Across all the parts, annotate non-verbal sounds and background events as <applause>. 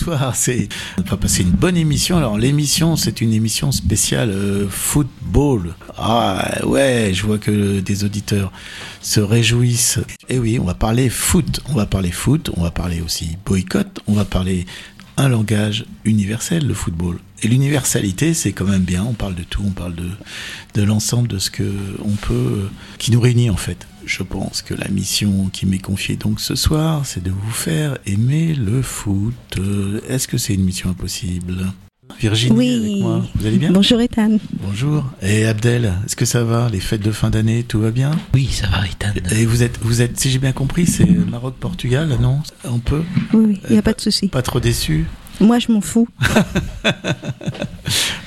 Bonsoir. <laughs> C'est on va passer une bonne émission. Alors l'émission, c'est une émission spéciale euh, football. Ah ouais, je vois que des auditeurs se réjouissent. Et oui, on va parler foot. On va parler foot. On va parler aussi boycott. On va parler un langage universel, le football. Et l'universalité, c'est quand même bien. On parle de tout. On parle de de l'ensemble de ce que on peut, qui nous réunit en fait. Je pense que la mission qui m'est confiée donc ce soir, c'est de vous faire aimer le foot. Euh, Est-ce que c'est une mission impossible? Virginie Oui. avec moi, vous allez bien? Bonjour Ethan. Bonjour. Et Abdel, est-ce que ça va? Les fêtes de fin d'année, tout va bien? Oui, ça va, Ethan. Et vous êtes, vous êtes, si j'ai bien compris, c'est Maroc-Portugal, non? On peut Oui, oui, il n'y a pas de souci. Pas trop déçu? Moi, je m'en fous. <laughs>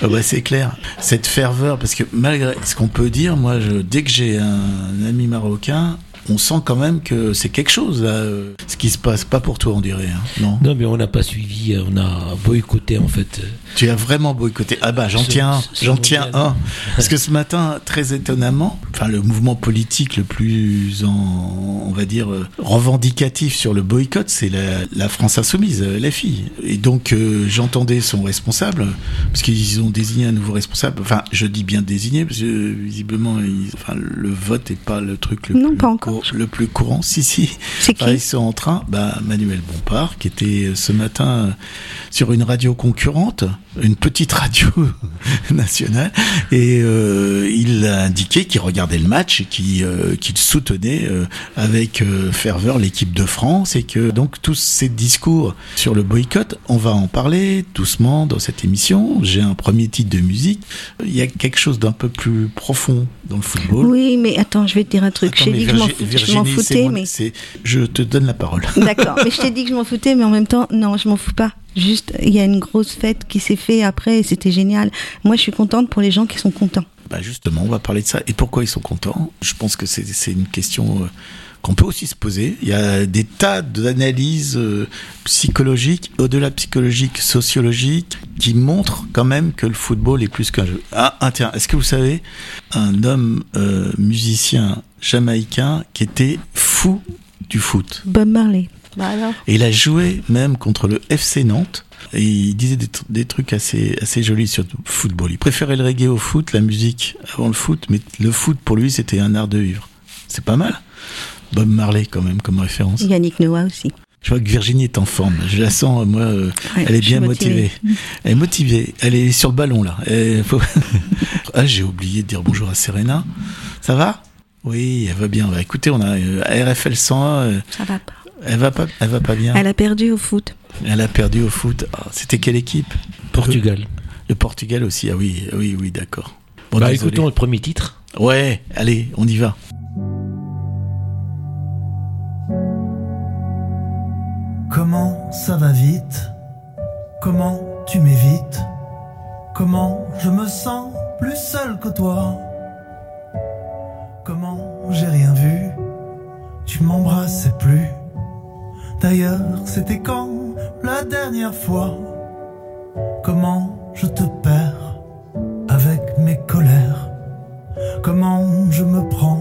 Ah bah, c'est clair. Cette ferveur, parce que malgré ce qu'on peut dire, moi, je, dès que j'ai un ami marocain, on sent quand même que c'est quelque chose, là, euh, ce qui se passe. Pas pour toi, on dirait, hein, non? Non, mais on n'a pas suivi, euh, on a boycotté en fait. Tu as vraiment boycotté. Ah bah, j'en tiens, j'en tiens un. Parce que ce matin, très étonnamment, enfin, le mouvement politique le plus, en, on va dire, euh, revendicatif sur le boycott, c'est la, la France Insoumise, la fille. Et donc, euh, j'entendais son responsable, parce qu'ils ont désigné un nouveau responsable. Enfin, je dis bien désigné, parce que visiblement, ils- enfin, le vote n'est pas le truc le, Non, plus, pas encore. Le plus courant. Si, si. C'est qui Ah, ils sont en train, bah, Manuel Bompard, qui était euh, ce matin euh, sur une radio concurrente, une petite radio <laughs> nationale, et euh, il a indiqué qu'il regardait le match et qu'il euh, soutenait euh, avec ferveur l'équipe de France, et que donc tous ces discours sur le boycott, on va en parler doucement dans cette émission. J'ai un premier titre de musique. Il y a quelque chose d'un peu plus profond dans le football. Oui, mais attends, je vais te dire un truc. J'ai dit que je m'en Je m'en foutais, mais. Je te donne la parole. <laughs> D'accord, mais je t'ai dit que je m'en foutais, mais en même temps, non, je m'en fous pas. Juste, il y a une grosse fête qui s'est fait après et c'était génial. Moi, je suis contente pour les gens qui sont contents. Bah justement, on va parler de ça. Et pourquoi ils sont contents? Je pense que c'est c'est une question euh, qu'on peut aussi se poser. Il y a des tas d'analyses euh, psychologiques, au-delà psychologiques, sociologiques, qui montrent quand même que le football est plus qu'un jeu. Ah, ah, tiens, est-ce que vous savez, un homme euh, musicien jamaïcain qui était fou du foot Bob Marley. Bah alors et il a joué même contre le FC Nantes. Et il disait des, tr- des trucs assez, assez jolis sur le football. Il préférait le reggae au foot, la musique avant le foot, mais le foot pour lui c'était un art de vivre. C'est pas mal. Bob Marley quand même comme référence. Yannick Noah aussi. Je vois que Virginie est en forme. Je la sens, moi, euh, Ouais, elle est bien motivée. Elle est motivée. Elle est sur le ballon là. Faut- <laughs> ah, j'ai oublié de dire bonjour à Serena. Ça va? Oui, elle va bien. Bah, écoutez, on a euh, RFL 101. euh, Ça va pas. elle va pas, elle va pas bien. Elle a perdu au foot. Elle a perdu au foot. Ah, C'était quelle équipe? Portugal. Le Portugal aussi. Ah oui, oui, oui, d'accord. Bon, bah désolé. écoutons le premier titre. Ouais, allez, on y va. Comment ça va vite? Comment tu m'évites? Comment je me sens plus seul que toi? Comment j'ai rien vu? Tu m'embrassais plus. D'ailleurs, c'était quand la dernière fois? Comment je te perds avec mes colères? Comment je me prends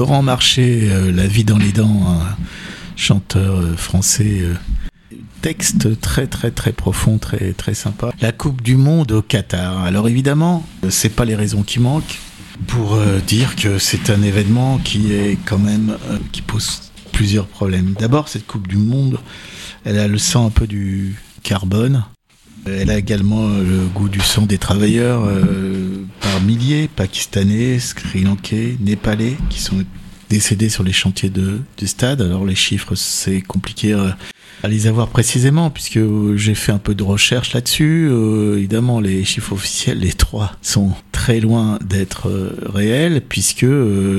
Florent Marché, euh, La vie dans les dents, un chanteur euh, français. euh, texte très très très profond, très très sympa. La Coupe du Monde au Qatar. Alors évidemment, c'est pas les raisons qui manquent pour dire que c'est un événement qui est quand même qui pose plusieurs problèmes. D'abord, cette Coupe du Monde, elle a le sang un peu du carbone. Elle a également le goût du sang des travailleurs milliers, pakistanais, sri lankais, népalais, qui sont décédés sur les chantiers de, du stade. Alors les chiffres, c'est compliqué euh, à les avoir précisément, puisque euh, j'ai fait un peu de recherche là-dessus. Euh, évidemment, les chiffres officiels, les trois, sont très loin d'être réels, puisque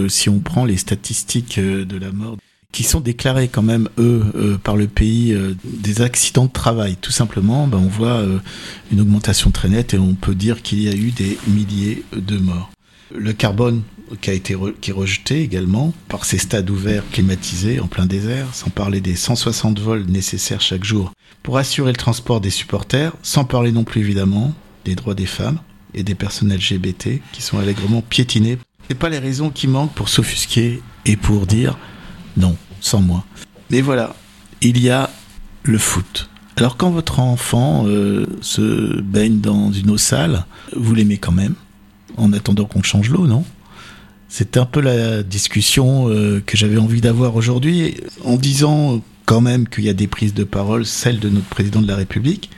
si on prend les statistiques de la mort qui sont déclarés quand même eux euh, par le pays euh, des accidents de travail. Tout simplement ben, on voit euh, une augmentation très nette et on peut dire qu'il y a eu des milliers de morts. Le carbone qui a été qui est rejeté également par ces stades ouverts climatisés en plein désert sans parler des 160 vols nécessaires chaque jour pour assurer le transport des supporters sans parler non plus évidemment des droits des femmes et des personnes LGBT qui sont allègrement piétinés c'est pas les raisons qui manquent pour s'offusquer et pour dire non, sans moi. Mais voilà, il y a le foot. Alors quand votre enfant euh, se baigne dans une eau sale, vous l'aimez quand même, en attendant qu'on change l'eau, non? C'est un peu la discussion euh, que j'avais envie d'avoir aujourd'hui, en disant quand même qu'il y a des prises de parole, celle de notre président de la République,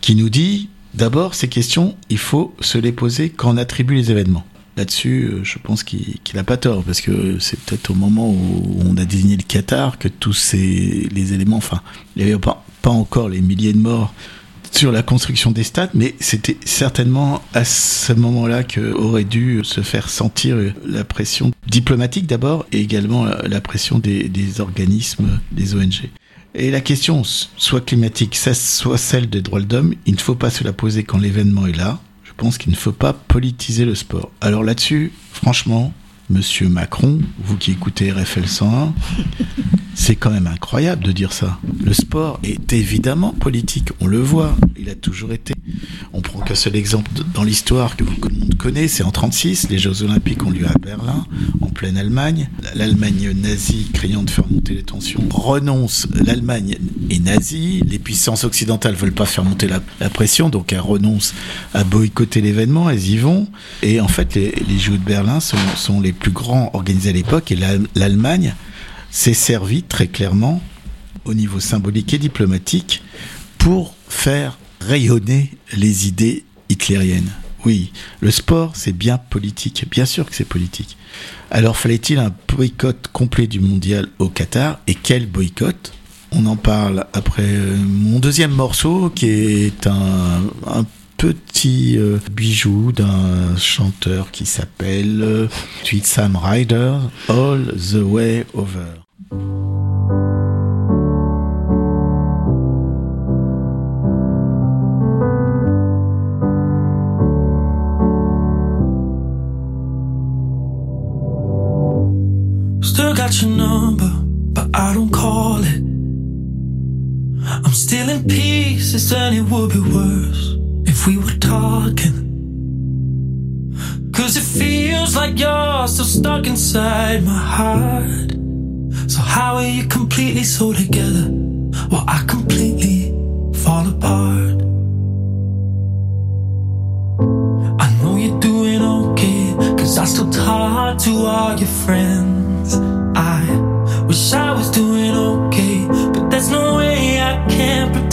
qui nous dit, d'abord, ces questions, il faut se les poser quand on attribue les événements là-dessus, euh, je pense qu'il qu'il a pas tort, parce que c'est peut-être au moment où on a désigné le Qatar que tous ces les éléments, enfin, il n'y avait pas, encore les milliers de morts sur la construction des stades, mais c'était certainement à ce moment-là que aurait dû se faire sentir la pression diplomatique d'abord, et également la, pression des, des organismes, des ONG. Et la question, soit climatique, soit celle des droits de l'homme, il ne faut pas se la poser quand l'événement est là. Je pense qu'il ne faut pas politiser le sport. Alors là-dessus, franchement, Monsieur Macron, vous qui écoutez RFL 101, c'est quand même incroyable de dire ça. Le sport est évidemment politique, on le voit, il a toujours été. On prend qu'un seul exemple de- dans l'histoire que, que le monde connaît, c'est en 36, les Jeux Olympiques ont lieu à Berlin, en pleine Allemagne. L'Allemagne nazie, craignant de faire monter les tensions, renonce. L'Allemagne est nazie, les puissances occidentales veulent pas faire monter la, pression, donc elles renoncent à boycotter l'événement, elles y vont. Et en fait, les, Jeux de Berlin sont, les plus grands organisés à l'époque, et l'Al- l'Allemagne s'est servie très clairement au niveau symbolique et diplomatique pour faire rayonner les idées hitlériennes. Oui, le sport, c'est bien politique. Bien sûr que c'est politique. Alors fallait-il un boycott complet du mondial au Qatar? Et quel boycott? On en parle après mon deuxième morceau qui est un, un petit euh, bijou d'un chanteur qui s'appelle euh, Sam Ryder, All the Way Over. Still got your number, but I don't call it. I'm still in pieces, and it would be worse if we were talking. Cause it feels like you're still stuck inside my heart. So, how are you completely so together while I completely fall apart? I know you're doing okay, cause I still talk to all your friends. I wish I was doing okay, but there's no way I can pretend.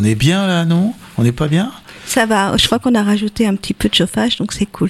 On est bien là, non? On n'est pas bien? Ça va, je crois qu'on a rajouté un petit peu de chauffage, donc c'est cool.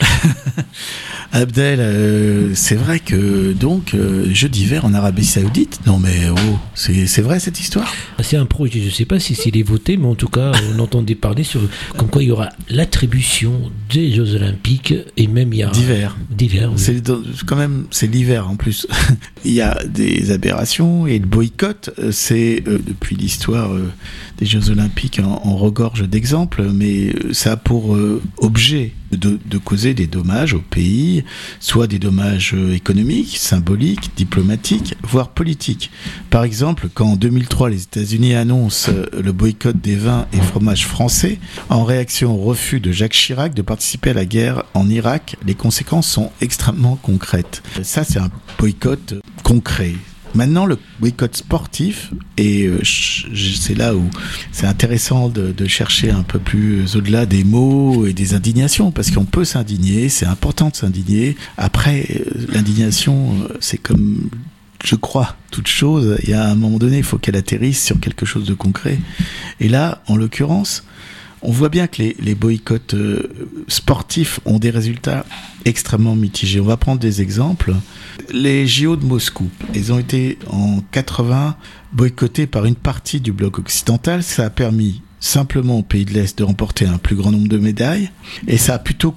<laughs> Abdel, euh, c'est vrai que donc euh, jeu d'hiver en Arabie Saoudite. Non mais oh, c'est c'est vrai cette histoire? C'est un projet, je ne sais pas si c'est voté, mais en tout cas, on <laughs> entendait parler sur comme quoi il y aura l'attribution des Jeux Olympiques et même il y a D'hiver. D'hiver, oui. C'est quand même c'est l'hiver en plus. <laughs> Il y a des aberrations et le boycott, euh, c'est euh, depuis l'histoire euh, des Jeux Olympiques en, en regorge d'exemples, mais euh, ça a pour euh, objet de, de causer des dommages au pays, soit des dommages euh, économiques, symboliques, diplomatiques, voire politiques. Par exemple, quand en 2003 les États-Unis annoncent le boycott des vins et fromages français, en réaction au refus de Jacques Chirac de participer à la guerre en Irak, les conséquences sont extrêmement concrètes. Ça, c'est un boycott concret. Maintenant, le boycott sportif, et euh, c'est là où c'est intéressant de, chercher un peu plus au-delà des mots et des indignations, parce qu'on peut s'indigner, c'est important de s'indigner. Après, euh, l'indignation, euh, c'est comme, je crois, toute chose, il y a un moment donné, il faut qu'elle atterrisse sur quelque chose de concret. Et là, en l'occurrence, on voit bien que les, boycotts euh, sportifs ont des résultats extrêmement mitigés. On va prendre des exemples. Les JO de Moscou, ils ont été en 80 boycottés par une partie du bloc occidental. Ça a permis simplement aux pays de l'Est de remporter un plus grand nombre de médailles et ça a plutôt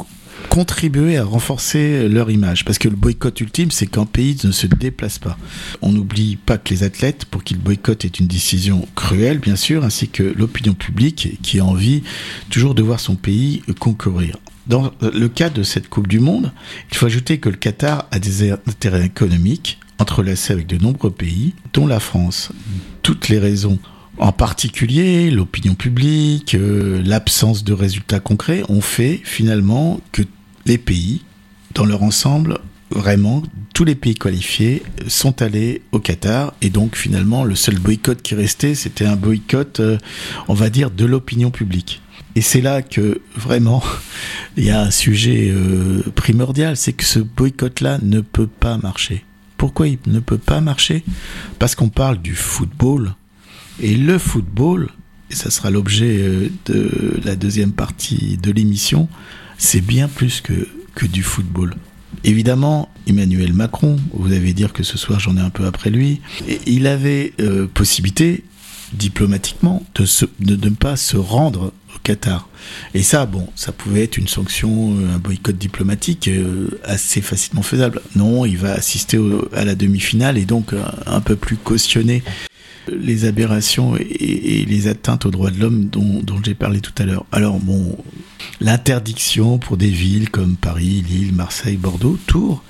contribué à renforcer leur image parce que le boycott ultime c'est qu'un pays ne se déplace pas. On n'oublie pas que les athlètes pour qu'ils boycottent est une décision cruelle bien sûr ainsi que l'opinion publique qui a envie toujours de voir son pays concourir. Dans le cas de cette Coupe du Monde, il faut ajouter que le Qatar a des intérêts économiques entrelacés avec de nombreux pays, dont la France. Toutes les raisons en particulier, l'opinion publique, euh, l'absence de résultats concrets ont fait finalement que les pays, dans leur ensemble, vraiment, tous les pays qualifiés sont allés au Qatar et donc finalement le seul boycott qui restait, c'était un boycott, euh, on va dire, de l'opinion publique. Et c'est là que vraiment <laughs> il y a un sujet euh, primordial, c'est que ce boycott-là ne peut pas marcher. Pourquoi il ne peut pas marcher? Parce qu'on parle du football. Et le football, et ça sera l'objet euh, de la deuxième partie de l'émission, c'est bien plus que, que du football. Évidemment, Emmanuel Macron, vous allez dire que ce soir j'en ai un peu après lui, il avait euh, possibilité diplomatiquement de, ne pas se rendre au Qatar. Et ça, bon, ça pouvait être une sanction, euh, un boycott diplomatique assez facilement faisable. Non, il va assister à la demi-finale et donc un peu plus cautionner les aberrations et, les atteintes aux droits de l'homme dont, dont j'ai parlé tout à l'heure. Alors bon, l'interdiction pour des villes comme Paris, Lille, Marseille, Bordeaux, Tours,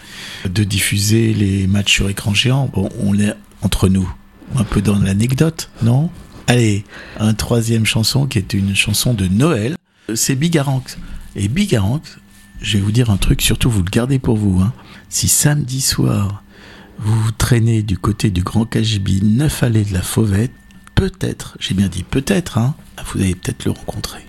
de diffuser les matchs sur écran géant, bon, on est entre nous, un peu dans l'anecdote, non? Allez, un troisième chanson qui est une chanson de Noël, c'est Bigaranx. Et Bigaranx, je vais vous dire un truc, surtout vous le gardez pour vous. Hein. Si samedi soir, vous traînez du côté du Grand Cagibi, 9 allées de la Fauvette, peut-être, j'ai bien dit peut-être, hein, vous allez peut-être le rencontrer.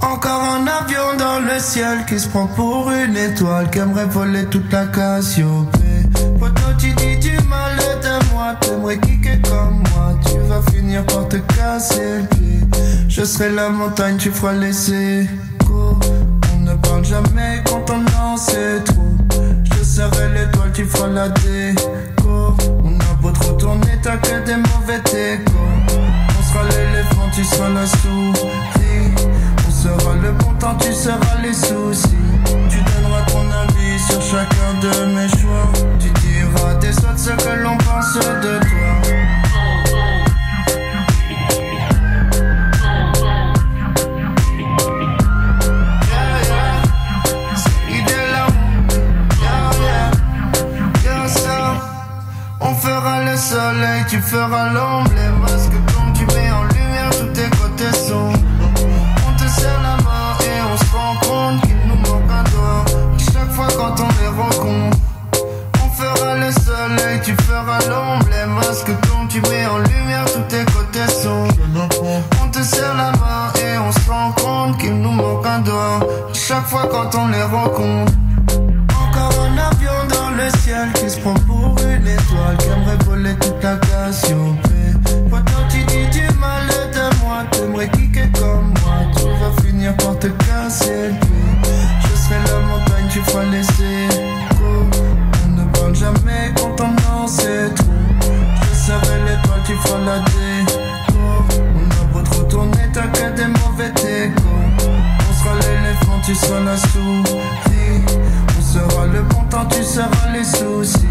Encore un avion dans le ciel qui se prend pour une étoile qui aimerait voler toute la Cassiopée. Tu dis du mal de moi, t'aimerais kicker comme moi, tu vas finir par te casser le pied. Je serai la montagne, tu feras laisser. On ne parle jamais quand on en sait trop. Je serai l'étoile, tu feras la déco. On a beau trop tourner, t'as que des mauvais décos. On sera l'éléphant, tu seras la souris. On sera le bon temps, tu seras les soucis. Tu donneras ton avis sur chacun de mes choix. Diras des ce que l'on pense de toi. Yeah, yeah. C'est tu mets en lumière, tous tes côtés sombres. On te serre la main et on se rend compte qu'il nous manque un doigt. Chaque fois quand on les rencontre. Encore un avion dans le ciel qui se prend pour une étoile qui aimerait voler toute la Cassiopée. Pourtant tu dis du mal de moi, t'aimerais kicker comme moi, tu vas finir par te casser. Je serai la montagne, tu feras laisser On a beau trop tourner, t'as que des mauvais décos. On sera l'éléphant, tu seras la souris. On sera le bon temps, tu seras les soucis.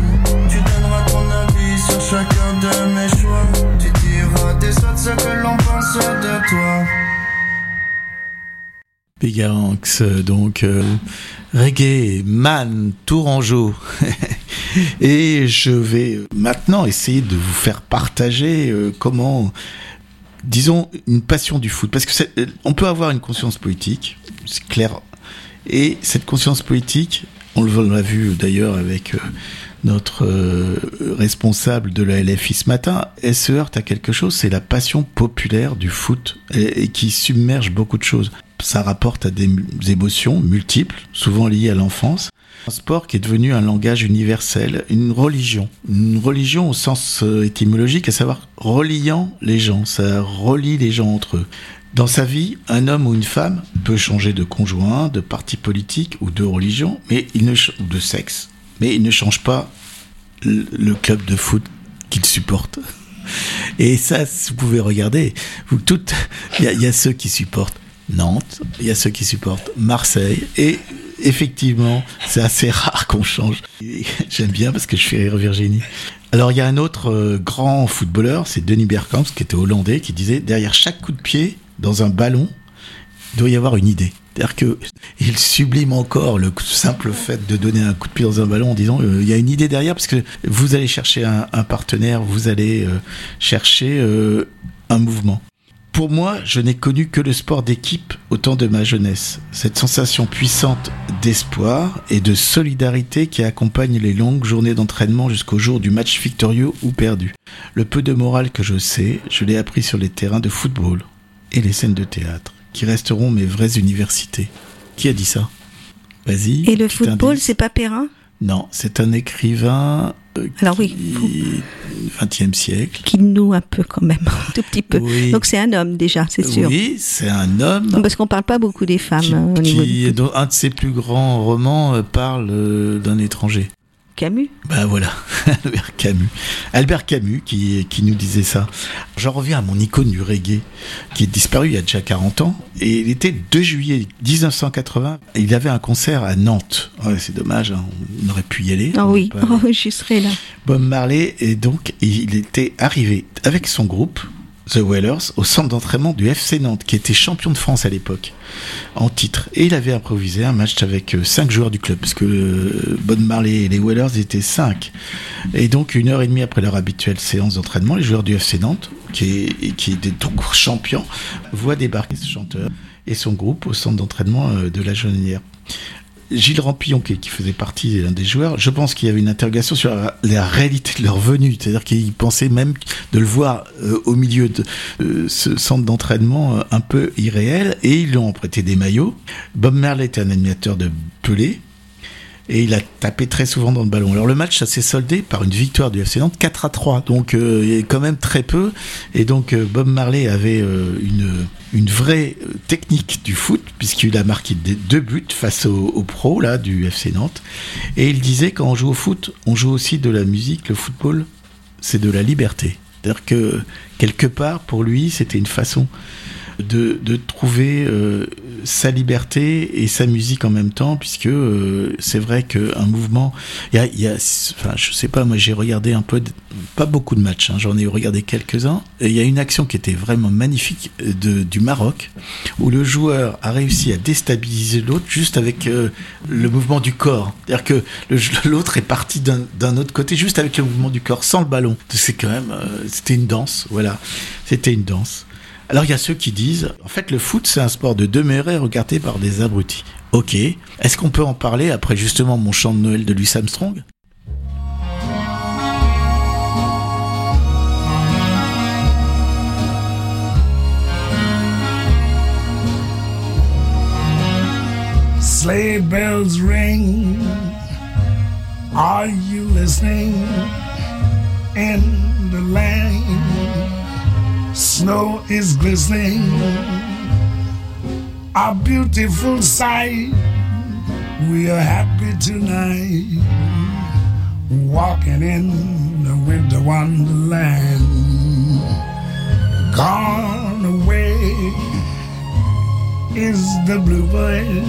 Tu donneras ton avis sur chacun de mes choix. Tu diras des autres ce que l'on pense de toi. Bigaranx, euh, donc euh, reggae, man, tourangeau. <laughs> Et je vais maintenant essayer de vous faire partager euh, comment, disons, une passion du foot. Parce que euh, on peut avoir une conscience politique, c'est clair. Et cette conscience politique, on l'a vu d'ailleurs avec euh, notre euh, responsable de la LFI ce matin, elle se heurte à quelque chose, c'est la passion populaire du foot et, qui submerge beaucoup de choses. Ça rapporte à des émotions multiples, souvent liées à l'enfance. Un sport qui est devenu un langage universel, une religion. Une religion au sens euh, étymologique, à savoir reliant les gens. Ça relie les gens entre eux. Dans sa vie, un homme ou une femme peut changer de conjoint, de parti politique ou de religion, mais il ne ou de sexe, mais il ne change pas le, club de foot qu'il supporte. <laughs> Et ça, vous pouvez regarder. Vous toutes, <laughs> il y, y a ceux qui supportent Nantes, il y a ceux qui supportent Marseille, et effectivement, c'est assez <laughs> rare qu'on change. J'aime bien parce que je fais rire Virginie. Alors il y a un autre euh, grand footballeur, c'est Denis Bergkamp, qui était hollandais, qui disait derrière chaque coup de pied dans un ballon, il doit y avoir une idée. C'est-à-dire que il sublime encore le simple fait de donner un coup de pied dans un ballon en disant euh, il y a une idée derrière parce que vous allez chercher un, partenaire, vous allez euh, chercher un mouvement. Pour moi, je n'ai connu que le sport d'équipe au temps de ma jeunesse. Cette sensation puissante d'espoir et de solidarité qui accompagne les longues journées d'entraînement jusqu'au jour du match victorieux ou perdu. Le peu de morale que je sais, je l'ai appris sur les terrains de football et les scènes de théâtre, qui resteront mes vraies universités. Qui a dit ça? Vas-y. Et le football, c'est pas Perrin? Non, c'est un écrivain euh, Alors oui, qui... 20e siècle. qui noue un peu quand même, <laughs> un tout petit peu. Oui. Donc c'est un homme déjà, c'est sûr. Oui, c'est un homme Parce qu'on parle pas beaucoup des femmes qui, hein, au niveau du un de ses plus grands romans euh, parle euh, d'un étranger. Camus. Ben voilà, <laughs> Albert Camus. Albert Camus qui, qui nous disait ça. J'en reviens à mon icône du reggae, qui est disparu il y a déjà 40 ans. Et il était 2 juillet 1980. et Il avait un concert à Nantes. Ouais, c'est dommage, hein, on aurait pu y aller. Ah oui, oh, j'y serai là. Bob Marley, et donc il était arrivé avec son groupe The Whalers au centre d'entraînement du FC Nantes, qui était champion de France à l'époque, en titre. Et il avait improvisé un match avec euh, cinq joueurs du club, parce que euh, Marley et les Whalers étaient cinq. Et donc, une heure et demie après leur habituelle séance d'entraînement, les joueurs du FC Nantes, qui des donc champions, voient débarquer ce chanteur et son groupe au centre d'entraînement euh, de la Jaunelière. Gilles Rampillon, qui, faisait partie d'un des joueurs, je pense qu'il y avait une interrogation sur la, réalité de leur venue. C'est-à-dire qu'il pensait même de le voir euh, au milieu de euh, ce centre d'entraînement euh, un peu irréel, et ils lui ont des maillots. Bob Merle était un animateur de Pelé, et il a tapé très souvent dans le ballon. Alors le match, ça s'est soldé par une victoire du FC Nantes 4 à 3, donc euh, quand même très peu. Et donc euh, Bob Marley avait euh, une, vraie euh, technique du foot, puisqu'il a marqué deux buts face aux au pros du FC Nantes. Et il disait quand on joue au foot, on joue aussi de la musique, le football, c'est de la liberté. C'est-à-dire que quelque part, pour lui, c'était une façon de, trouver sa liberté et sa musique en même temps, puisque euh, c'est vrai qu'un mouvement, il y a, y a, enfin, je sais pas, moi j'ai regardé un peu, pas beaucoup de matchs, hein, j'en ai regardé quelques-uns, et il y a une action qui était vraiment magnifique euh, de, du Maroc, où le joueur a réussi à déstabiliser l'autre juste avec euh, le mouvement du corps. C'est-à-dire que <laughs> l'autre est parti d'un autre côté juste avec le mouvement du corps, sans le ballon. C'est quand même, c'était une danse, voilà, c'était une danse. Alors il y a ceux qui disent, en fait le foot c'est un sport de demeurer regardé par des abrutis. Ok, est-ce qu'on peut en parler après justement mon chant de Noël de Louis Armstrong? Sleigh bells ring. Are you listening? In the lane, snow is glistening. A beautiful sight. We are happy tonight, walking in the winter wonderland. Gone away is the bluebird.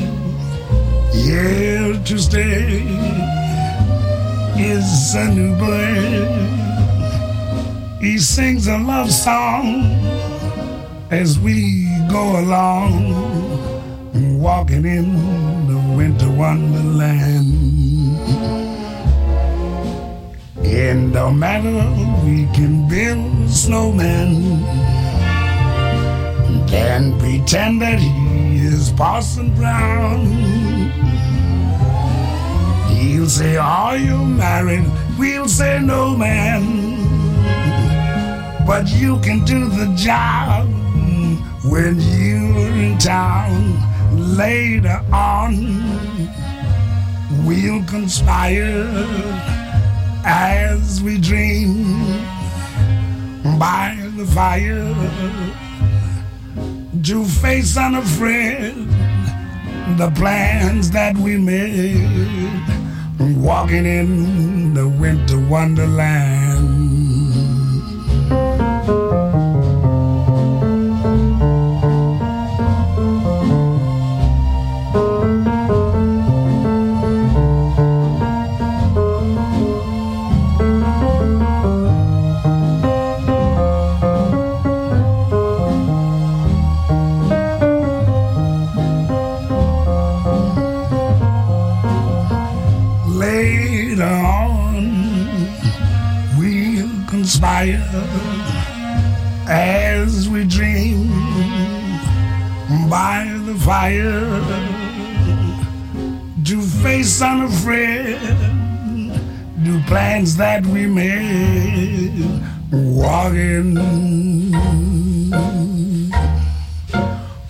Here to stay is a new bird. He sings a love song as we go along, walking in the winter wonderland. In no matter we can build a snowman and pretend that he is Parson Brown. He'll say, Are you married? We'll say, No, man. But you can do the job when you're in town. Later on, we'll conspire as we dream by the fire to face unafraid the plans that we made, walking in the winter wonderland. By the fire to face unafraid new plans that we made. Walking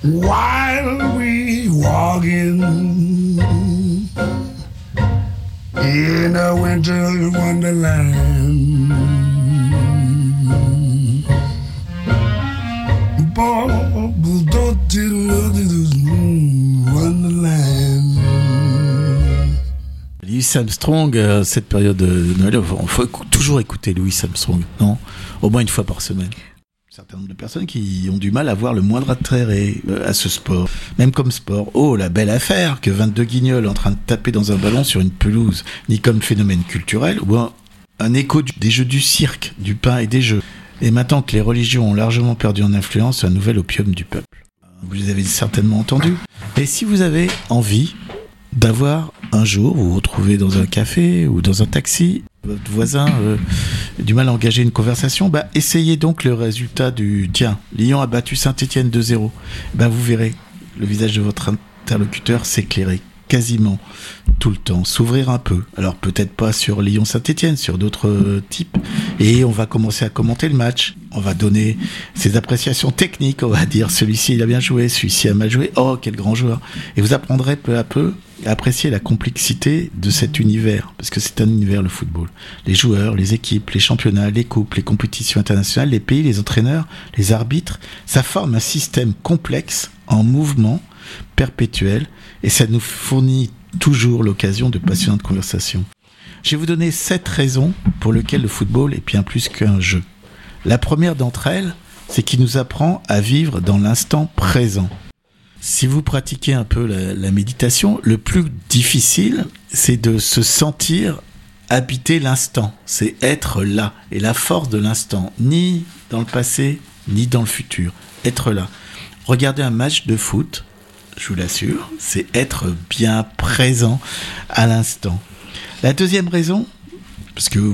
while we walking in a winter wonderland. Wonderland. Louis Armstrong, euh, cette période de Noël, il faut écou- toujours écouter Louis Armstrong, non? Au moins une fois par semaine. Un certain nombre de personnes qui ont du mal à voir le moindre attrait euh, à ce sport, même comme sport. Oh, la belle affaire que 22 guignols en train de taper dans un ballon sur une pelouse, ni comme phénomène culturel, ou un, un écho du- des jeux du cirque, du pain et des jeux. Et maintenant que les religions ont largement perdu en influence, un nouvel opium du peuple. Vous les avez certainement entendu. Et si vous avez envie d'avoir un jour, vous vous retrouvez dans un café ou dans un taxi, votre voisin euh, du mal à engager une conversation, bah, essayez donc le résultat du tiens, Lyon a battu Saint-Etienne 2-0. Ben, vous verrez le visage de votre interlocuteur s'éclairer quasiment tout le temps, s'ouvrir un peu. Alors peut-être pas sur Lyon-Saint-Etienne, sur d'autres euh, types. Et on va commencer à commenter le match. On va donner ses appréciations techniques. On va dire celui-ci il a bien joué, celui-ci a mal joué. Oh quel grand joueur. Et vous apprendrez peu à peu à apprécier la complexité de cet univers. Parce que c'est un univers le football. Les joueurs, les équipes, les championnats, les coupes, les compétitions internationales, les pays, les entraîneurs, les arbitres. Ça forme un système complexe en mouvement perpétuel et ça nous fournit toujours l'occasion de passionnantes conversations. Je vais vous donner sept raisons pour lesquelles le football est bien plus qu'un jeu. La première d'entre elles, c'est qu'il nous apprend à vivre dans l'instant présent. Si vous pratiquez un peu la, la méditation, le plus difficile, c'est de se sentir habiter l'instant, c'est être là. Et la force de l'instant, ni dans le passé, ni dans le futur, être là. Regardez un match de foot, je vous l'assure, c'est être bien présent à l'instant. La deuxième raison, parce que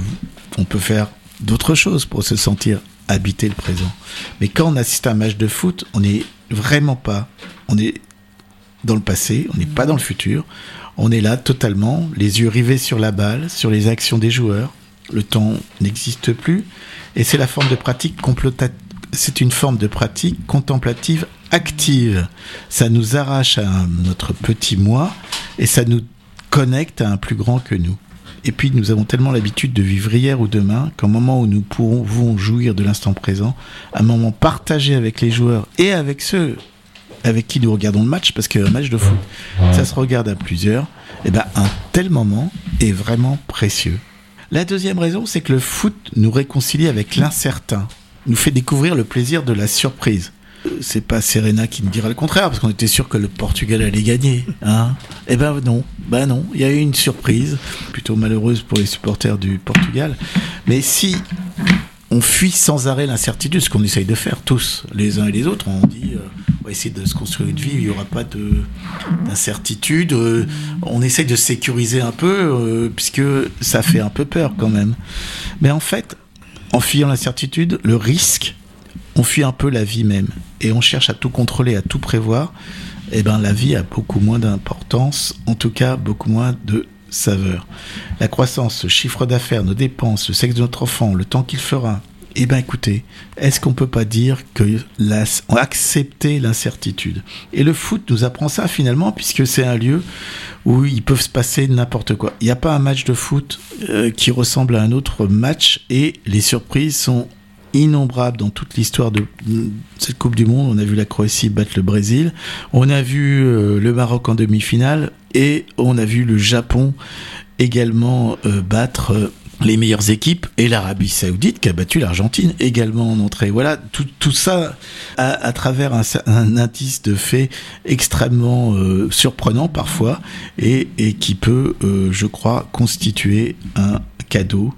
on peut faire d'autres choses pour se sentir habiter le présent. Mais quand on assiste à un match de foot, on n'est vraiment pas, on est dans le passé, on n'est pas dans le futur, on est là totalement, les yeux rivés sur la balle, sur les actions des joueurs. Le temps n'existe plus, et c'est la forme de pratique c'est une forme de pratique contemplative active. Ça nous arrache à notre petit moi et ça nous connecte à un plus grand que nous. Et puis nous avons tellement l'habitude de vivre hier ou demain qu'un moment où nous pouvons jouir de l'instant présent, un moment partagé avec les joueurs et avec ceux avec qui nous regardons le match, parce qu'un match de foot, ça se regarde à plusieurs, et ben un tel moment est vraiment précieux. La deuxième raison, c'est que le foot nous réconcilie avec l'incertain, nous fait découvrir le plaisir de la surprise. C'est pas Serena qui me dira le contraire, parce qu'on était sûr que le Portugal allait gagner. Hein eh ben non, ben non, il y a eu une surprise, plutôt malheureuse pour les supporters du Portugal. Mais si on fuit sans arrêt l'incertitude, ce qu'on essaye de faire tous, les uns et les autres. On dit, euh, on va essayer de se construire une vie, il n'y aura pas de- d'incertitude. euh, on essaye de sécuriser un peu, euh, puisque ça fait un peu peur quand même. Mais en fait, en fuyant l'incertitude, le risque, on fuit un peu la vie même. Et on cherche à tout contrôler, à tout prévoir. Et ben la vie a beaucoup moins d'importance, en tout cas beaucoup moins de saveur. La croissance, le chiffre d'affaires, nos dépenses, le sexe de notre enfant, le temps qu'il fera. Eh ben écoutez, est-ce qu'on peut pas dire que la, on a accepté l'incertitude? Et le foot nous apprend ça finalement, puisque c'est un lieu où il peut se passer n'importe quoi. Il n'y a pas un match de foot euh, qui ressemble à un autre match, et les surprises sont innombrables dans toute l'histoire de cette Coupe du Monde. On a vu la Croatie battre le Brésil, on a vu euh, le Maroc en demi-finale et on a vu le Japon également euh, battre euh, les meilleures équipes et l'Arabie Saoudite qui a battu l'Argentine également en entrée. Voilà, tout, tout ça à, travers un, indice de fait extrêmement surprenant parfois et, qui peut, je crois, constituer un cadeau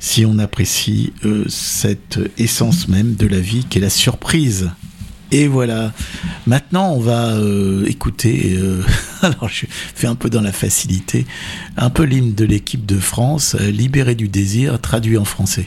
si on apprécie euh, cette essence même de la vie qui est la surprise. Et voilà. Maintenant, on va euh, écouter. euh, <laughs> alors, je fais un peu dans la facilité, un peu l'hymne de l'équipe de France, Libéré du désir, traduit en français.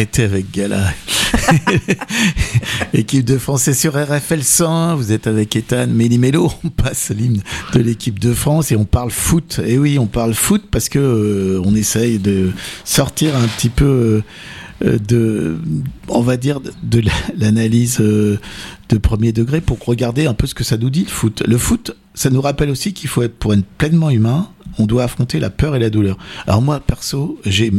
arrêter avec Gala. <laughs> Équipe de France, c'est sur RFL 100. Vous êtes avec Ethan Méli-Mélo. On passe l'hymne de l'équipe de France et on parle foot. Et oui, on parle foot parce que euh, on essaye de sortir un petit peu euh, de, on va dire, de la- l'analyse euh, de premier degré pour regarder un peu ce que ça nous dit le foot. Le foot, ça nous rappelle aussi qu'il faut être, pour être pleinement humain, on doit affronter la peur et la douleur. Alors moi, perso, j'ai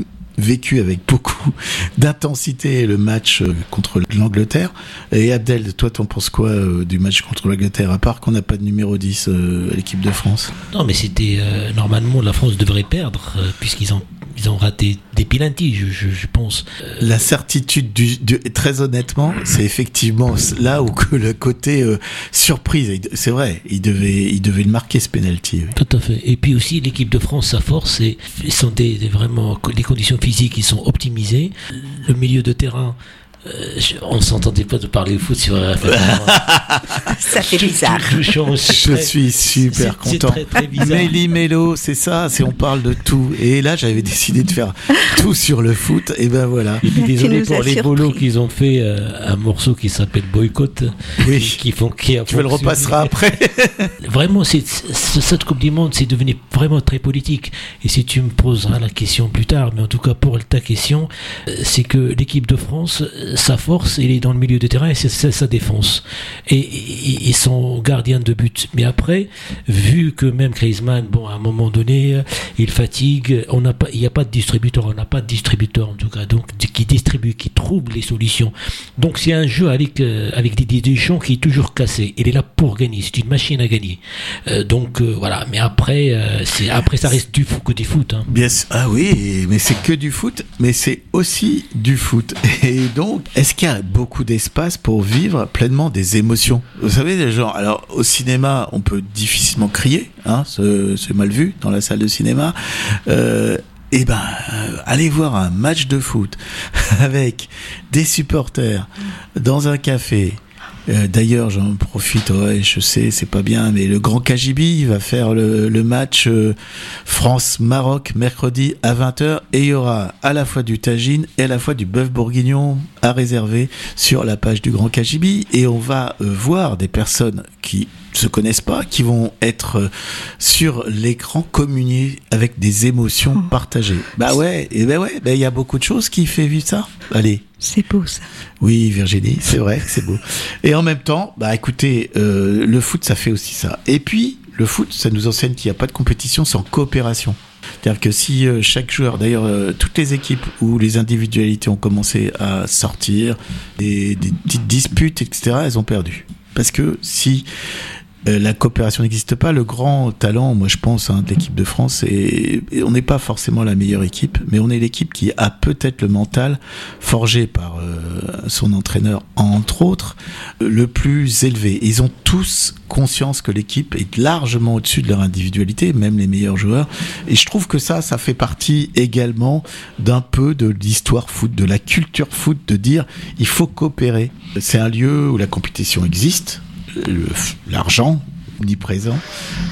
vécu avec beaucoup d'intensité le match euh, contre l'Angleterre. Et Abdel, toi, t'en penses quoi euh, du match contre l'Angleterre, à part qu'on n'a pas de numéro 10 euh, à l'équipe de France? Non, mais c'était normalement la France devrait perdre puisqu'ils ont ils ont raté des pilantis, je, je, je pense. La certitude, du, du- très honnêtement, c'est effectivement là où que le côté euh, surprise, c'est vrai, il devait, il devait le marquer ce penalty. oui. Tout à fait. Et puis aussi, l'équipe de France, sa force, c'est sont des, des vraiment les conditions physiques qui sont optimisées. Le milieu de terrain, je- on s'entendait pas de parler foot sur <laughs> RFM. Ça fait bizarre. Je, je- je- Je suis super content. très, très bizarre. Méli Mélo, c'est ça, c'est on parle de tout. Et là, j'avais décidé de faire tout sur le foot, et ben voilà. Et puis Tu désolé pour les surpris. bolos qu'ils ont fait euh, un morceau qui s'appelle Boycott. Oui. Qui font, qui a Tu me le repasseras après. <laughs> Vraiment, c'est, cette Coupe du Monde, c'est devenu vraiment très politique. Et si tu me poseras la question plus tard, mais en tout cas pour ta question, euh, c'est que l'équipe de France, euh, sa force, elle est dans le milieu de terrain et c'est, sa défense. Et, et, et son gardien de but. Mais après, vu que même Griezmann, bon, à un moment donné, euh, il fatigue, on n'a pas, il n'y a pas de distributeur, on n'a pas de distributeur en tout cas, donc qui distribue, qui trouve les solutions. Donc c'est un jeu avec euh, avec Didier Deschamps qui est toujours cassé. Il est là pour gagner. C'est une machine à gagner. Euh, donc voilà. Mais après, après ça reste du foot que du foot. Hein. Ah oui, mais c'est que du foot, mais c'est aussi du foot. Et donc, est-ce qu'il y a beaucoup d'espace pour vivre pleinement des émotions? Vous savez, genre, alors au cinéma, on peut difficilement crier, hein, c'est mal vu dans la salle de cinéma. Euh, eh ben, euh, allez voir un match de foot <laughs> avec des supporters dans un café. Euh, D'ailleurs, j'en profite, je sais, c'est pas bien, mais le Grand Kajibi va faire le, le match euh, France-Maroc mercredi à 20h et il y aura à la fois du tagine et à la fois du bœuf bourguignon à réserver sur la page du Grand Kajibi et on va euh, voir des personnes qui se connaissent pas, qui vont être euh, sur l'écran communier avec des émotions partagées. Bah ouais, et ben ouais, ben il y a beaucoup de choses qui fait vivre ça. Allez, C'est beau ça. oui, Virginie, c'est vrai, c'est beau. Et en même temps, bah écoutez, euh, le foot, ça fait aussi ça. Et puis, le foot, ça nous enseigne qu'il n'y a pas de compétition sans coopération. C'est-à-dire que si euh, chaque joueur, d'ailleurs, euh, toutes les équipes où les individualités ont commencé à sortir, des, des petites disputes, etc., elles ont perdu. Parce que si la coopération n'existe pas, le grand talent, moi je pense, hein, de l'équipe de France, et, on n'est pas forcément la meilleure équipe, mais on est l'équipe qui a peut-être le mental forgé par euh, son entraîneur, entre autres, euh, le plus élevé. Ils ont tous conscience que l'équipe est largement au-dessus de leur individualité, même les meilleurs joueurs. Et je trouve que ça, ça fait partie également d'un peu de l'histoire foot, de la culture foot, de dire il faut coopérer. C'est un lieu où la compétition existe, l'argent omniprésent,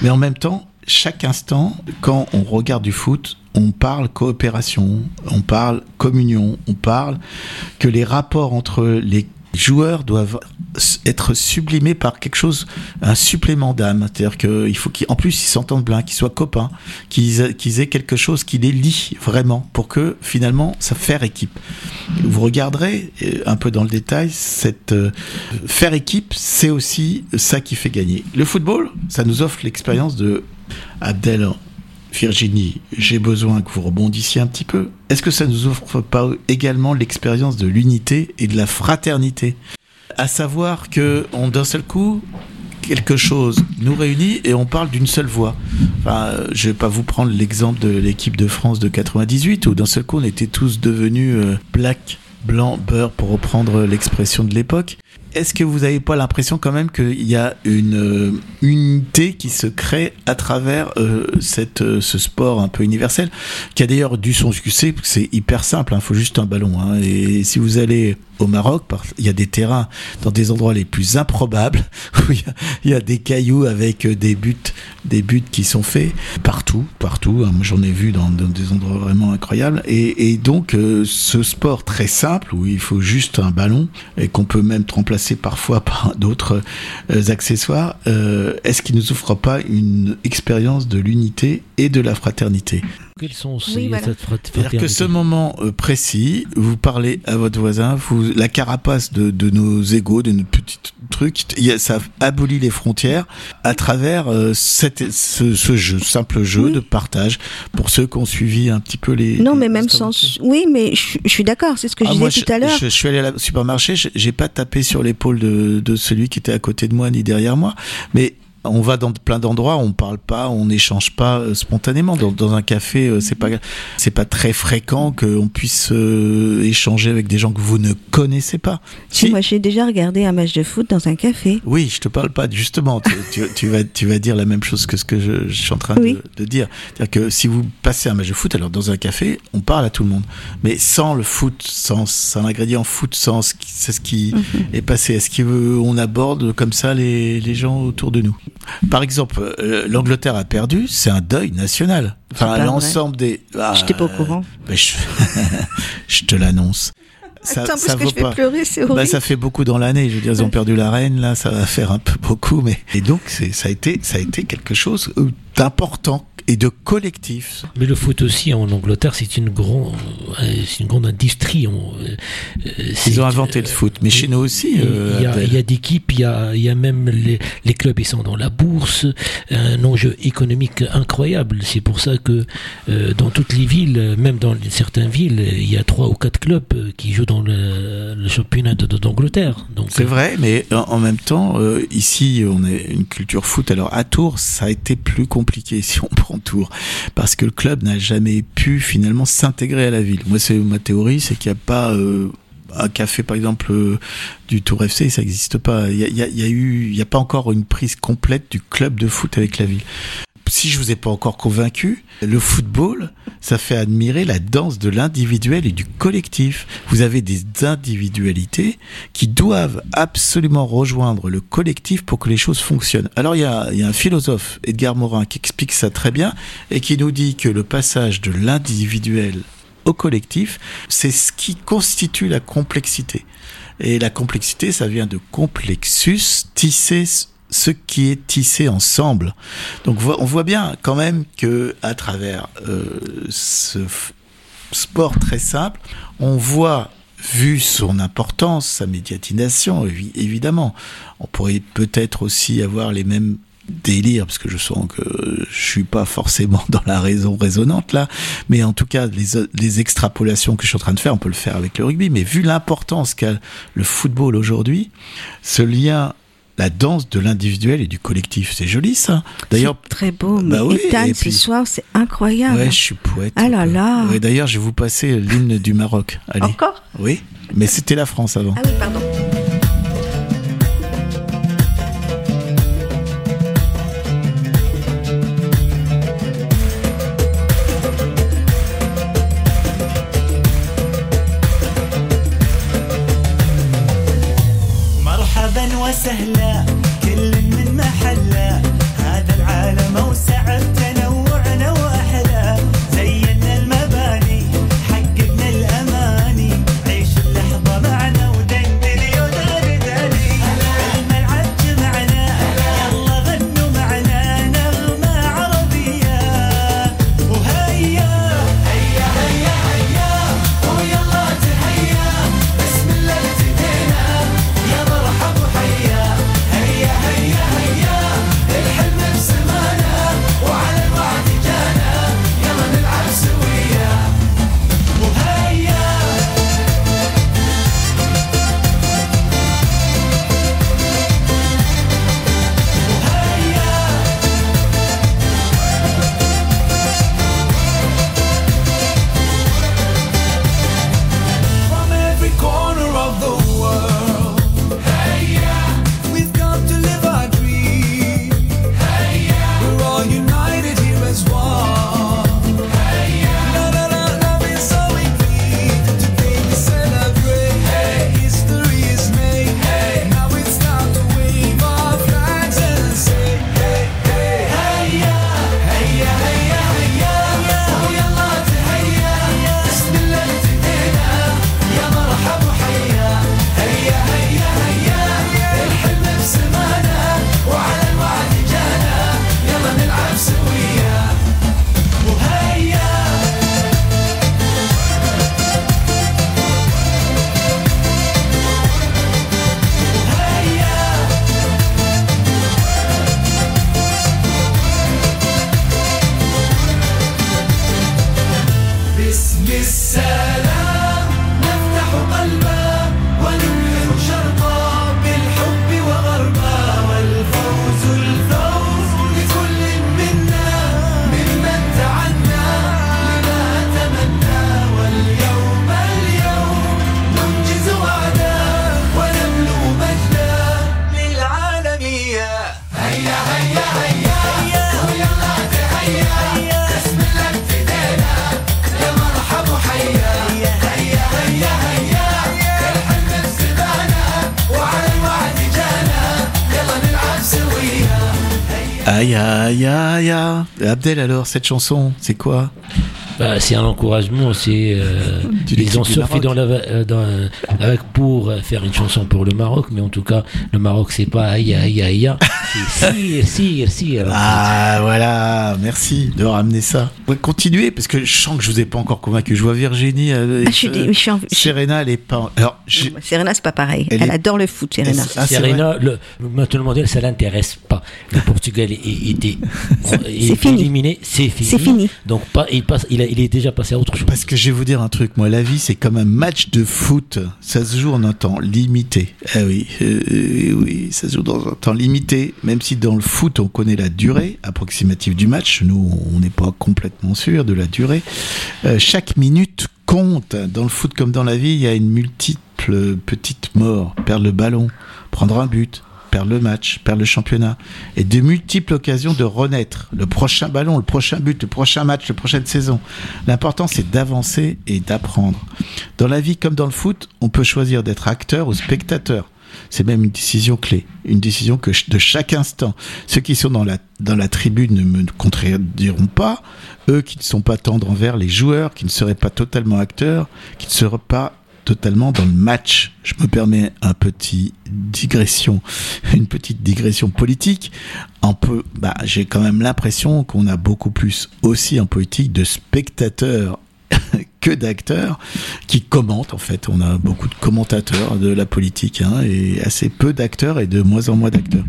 mais en même temps, chaque instant, quand on regarde du foot, on parle coopération, on parle communion, on parle que les rapports entre les joueurs doivent être sublimés par quelque chose, un supplément d'âme. C'est-à-dire qu'il faut qu'en plus ils s'entendent bien, qu'ils soient copains, qu'ils aient quelque chose qui les lie vraiment pour que finalement ça faire équipe. Vous regarderez euh, un peu dans le détail, cette euh, faire équipe, c'est aussi ça qui fait gagner. Le football, ça nous offre l'expérience de Abdel. Virginie, j'ai besoin que vous rebondissiez un petit peu. Est-ce que ça nous offre pas également l'expérience de l'unité et de la fraternité? À savoir que d'un seul coup, quelque chose nous réunit et on parle d'une seule voix. Enfin, je vais pas vous prendre l'exemple de l'équipe de France de 98 où d'un seul coup on était tous devenus euh, black, blanc, beurre pour reprendre l'expression de l'époque. Est-ce que vous n'avez pas l'impression quand même qu'il y a une euh, unité qui se crée à travers euh, euh, ce sport un peu universel, qui a d'ailleurs dû son succès, c'est hyper simple, il faut juste un ballon. hein. et si vous allez au Maroc, il y a des terrains dans des endroits les plus improbables <laughs> où il y a, des cailloux avec euh, des buts, des buts qui sont faits partout, partout. hein. J'en ai vu dans, des endroits vraiment incroyables. Et, donc, euh, ce sport très simple où il faut juste un ballon et qu'on peut même remplacer parfois <laughs> par d'autres euh, accessoires, est-ce qu'il nous offre pas une expérience de l'unité et de la fraternité? Quels sont ces, Oui, voilà. cette c'est-à-dire que ce moment euh, précis, vous parlez à votre voisin, vous, la carapace de, de nos égaux, de nos petits trucs, ça abolit les frontières à travers euh, cette, ce, ce jeu, simple jeu Oui. de partage pour ceux qui ont suivi un petit peu les. Non, les- mais même sans. Oui, mais je, je suis d'accord, c'est ce que je Ah, disais moi, tout je, à l'heure. Je, je suis allé au supermarché, je- j'ai pas tapé sur l'épaule de, de celui qui était à côté de moi ni derrière moi, mais on va dans plein d'endroits, on parle pas, on n'échange pas euh, spontanément. Dans, dans un café, euh, c'est pas c'est pas très fréquent qu'on puisse euh, échanger avec des gens que vous ne connaissez pas. Si, moi j'ai déjà regardé un match de foot dans un café. Oui, je te parle pas justement. tu, tu, tu vas tu vas dire la même chose que ce que je, je suis en train Oui. de, de dire. C'est-à-dire que si vous passez un match de foot, alors dans un café, on parle à tout le monde, mais sans le foot, sans, sans l'ingrédient foot, sans ce qui, c'est ce qui Mhm. est passé. Est-ce qu'on aborde comme ça les, les gens autour de nous? Par exemple, euh, l'Angleterre a perdu, c'est un deuil national. Enfin, l'ensemble des. Ah, J'étais pas au courant. ben, je... <laughs> je te l'annonce. Ça, Attends, ça parce que vaut je vais pas. pleurer, c'est Bah, horrible. ça fait beaucoup dans l'année. Je veux dire, ils ont perdu la reine, là, ça va faire un peu beaucoup, mais et donc ça a été ça a été quelque chose euh, d'important et de collectif. Mais le foot aussi en Angleterre, c'est une grande, euh, une grande industrie. On, euh, euh, Ils ont inventé le foot, mais chez nous aussi. Euh, Il y a, a d'équipes, il y a, y a même les, les clubs, ils sont dans la bourse, un enjeu économique incroyable. C'est pour ça que euh, dans toutes les villes, même dans certaines villes, il y a trois ou quatre clubs qui jouent dans le, le championnat d'Angleterre. C'est vrai, mais en, en même temps, euh, ici, on est une culture foot. Alors à Tours, ça a été plus compliqué <laughs> si on prend Tours, parce que le club n'a jamais pu finalement s'intégrer à la ville. Moi, c'est ma théorie, c'est qu'il n'y a pas un café, par exemple, euh, du Tour FC, ça n'existe pas. Il y a, n'y a pas encore une prise complète du club de foot avec la ville. Si je vous ai pas encore convaincu, le football, ça fait admirer la danse de l'individuel et du collectif. Vous avez des individualités qui doivent absolument rejoindre le collectif pour que les choses fonctionnent. Alors il y a, y a un philosophe, Edgar Morin, qui explique ça très bien et qui nous dit que le passage de l'individuel collectif, c'est ce qui constitue la complexité. Et la complexité, ça vient de complexus, tisser ce qui est tissé ensemble. Donc on voit bien quand même que à travers euh, ce sport très simple, on voit vu son importance, sa médiatisation, évi- évidemment. On pourrait peut-être aussi avoir les mêmes délires, parce que je sens que je suis pas forcément <laughs> dans la raison résonante là, mais en tout cas, les, les extrapolations que je suis en train de faire, on peut le faire avec le rugby, mais vu l'importance qu'a le football aujourd'hui, ce lien la danse de l'individuel et du collectif. C'est joli ça. D'ailleurs, très beau. Mais bah oui, Ethan, et ce puis- soir, c'est incroyable. ouais, je suis poète. Ah là là. Ouais, D'ailleurs, je vais vous passer l'hymne du Maroc. Allez. Encore? Oui, mais c'était la France avant. Ah oui, pardon. Abdel, alors, cette chanson, c'est quoi? Bah, c'est un encouragement, c'est euh, <laughs> ils ont surfé dans la, euh, dans, euh, avec pour faire une chanson pour le Maroc, mais en tout cas le Maroc c'est pas aïe aïe aïe aïe, c'est si si si. alors, Ah, voilà, merci de ramener ça. On va continuer, parce que je sens que je vous ai pas encore convaincu. Je vois Virginie. euh, Ah, je suis, je suis en- Serena, elle est pas. Alors, Serena, c'est pas pareil. Elle Elle, est- adore le foot, Serena. Ah, Serena, le, maintenant le mondial, ça l'intéresse pas. Le Portugal est, était est fini. éliminé, c'est fini. C'est fini. Donc pas, il passe, il, a- il est déjà passé à autre chose. Parce que je vais vous dire un truc, moi, la vie, c'est comme un match de foot. Ça se joue en un temps limité. Ah oui, euh, oui, ça se joue dans un temps limité. Même si dans le foot, on connaît la durée approximative du match, nous, on n'est pas complètement sûr de la durée. Euh, chaque minute compte. Dans le foot comme dans la vie, il y a une multiple petite mort. Perdre le ballon, prendre un but, perdre le match, perdre le championnat, et de multiples occasions de renaître. Le prochain ballon, le prochain but, le prochain match, la prochaine saison. L'important, c'est d'avancer et d'apprendre. Dans la vie comme dans le foot, on peut choisir d'être acteur ou spectateur. C'est même une décision clé, une décision que de chaque instant. Ceux qui sont dans la, dans la tribune ne me contrediront pas. Eux qui ne sont pas tendres envers les joueurs, qui ne seraient pas totalement acteurs, qui ne seraient pas totalement dans le match. Je me permets un petit digression, <laughs> une petite digression politique. Un peu, bah, j'ai quand même l'impression qu'on a beaucoup plus aussi en politique de spectateurs <laughs> que d'acteurs qui commentent en fait. On a beaucoup de commentateurs de la politique hein, et assez peu d'acteurs et de moins en moins d'acteurs.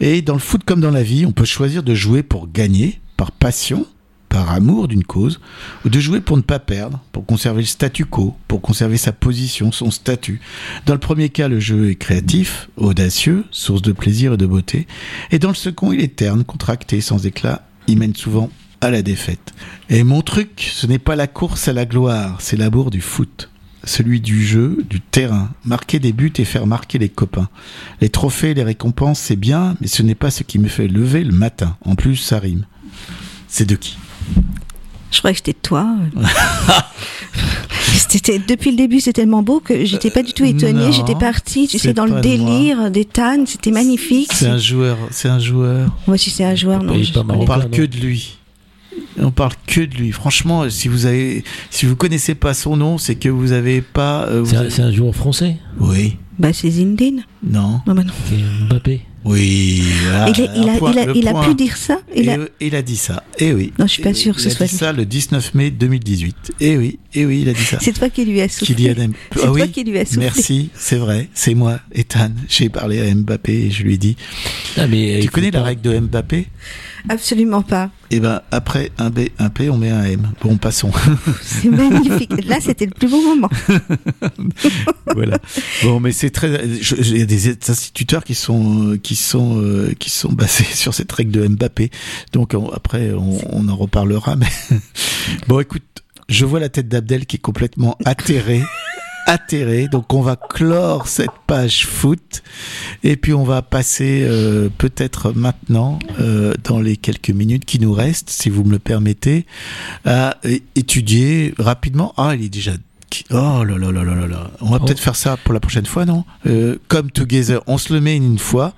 Et dans le foot comme dans la vie, on peut choisir de jouer pour gagner par passion, par amour d'une cause, ou de jouer pour ne pas perdre, pour conserver le statu quo, pour conserver sa position, son statut. Dans le premier cas, le jeu est créatif, audacieux, source de plaisir et de beauté. Et dans le second, il est terne, contracté, sans éclat. Il mène souvent à la défaite. Et mon truc, ce n'est pas la course à la gloire, c'est l'amour du foot. Celui du jeu, du terrain, marquer des buts et faire marquer les copains. Les trophées, les récompenses, c'est bien, mais ce n'est pas ce qui me fait lever le matin. En plus, ça rime. C'est de qui? Je croyais que c'était de toi. <laughs> C'était depuis le début, c'est tellement beau que j'étais pas du tout étonnée. Non, J'étais partie, tu sais, dans le moi. délire des tannes. C'était magnifique. C'est un joueur, c'est un joueur. Moi, si c'est un joueur, non. Je On parle que de lui. On parle que de lui. Franchement, si vous avez, si vous connaissez pas son nom, c'est que vous avez pas. euh, vous C'est un, avez- c'est un joueur français, Oui. Bah, c'est Zindine. Non. Non, bah non. Mbappé. Oui. il, il a, point, il, a, il a pu dire ça il Et, a... il a dit ça. Eh oui. Non, je suis pas sûre que Il ce a soit dit lui. ça le 19 mai 2018. Eh oui. Eh oui, il a dit ça. C'est toi qui lui as soufflé. Kylian M- C'est Ah toi oui, qui lui as soufflé. Merci, c'est vrai, c'est moi, Ethan. J'ai parlé à Mbappé et je lui ai dit Ah, mais Tu connais la règle de Mbappé? Absolument pas. Eh ben, après un B, un P, on met un M. Bon, passons. <laughs> C'est magnifique. Là, c'était le plus beau moment. <laughs> voilà. Bon, mais c'est très. Il y a des instituteurs qui sont euh, qui sont euh, qui sont basés sur cette règle de Mbappé. Donc on- après, on, on en reparlera. Mais <laughs> bon, écoute, je vois la tête d'Abdel qui est complètement <laughs> atterrée. atterré. Donc on va clore cette page foot et puis on va passer euh, peut-être maintenant, euh, dans les quelques minutes qui nous restent, si vous me le permettez, à étudier rapidement. Ah, il est déjà Oh là là là là là là. On va Oh. peut-être faire ça pour la prochaine fois, non? Euh, Come Together, on se le met une fois,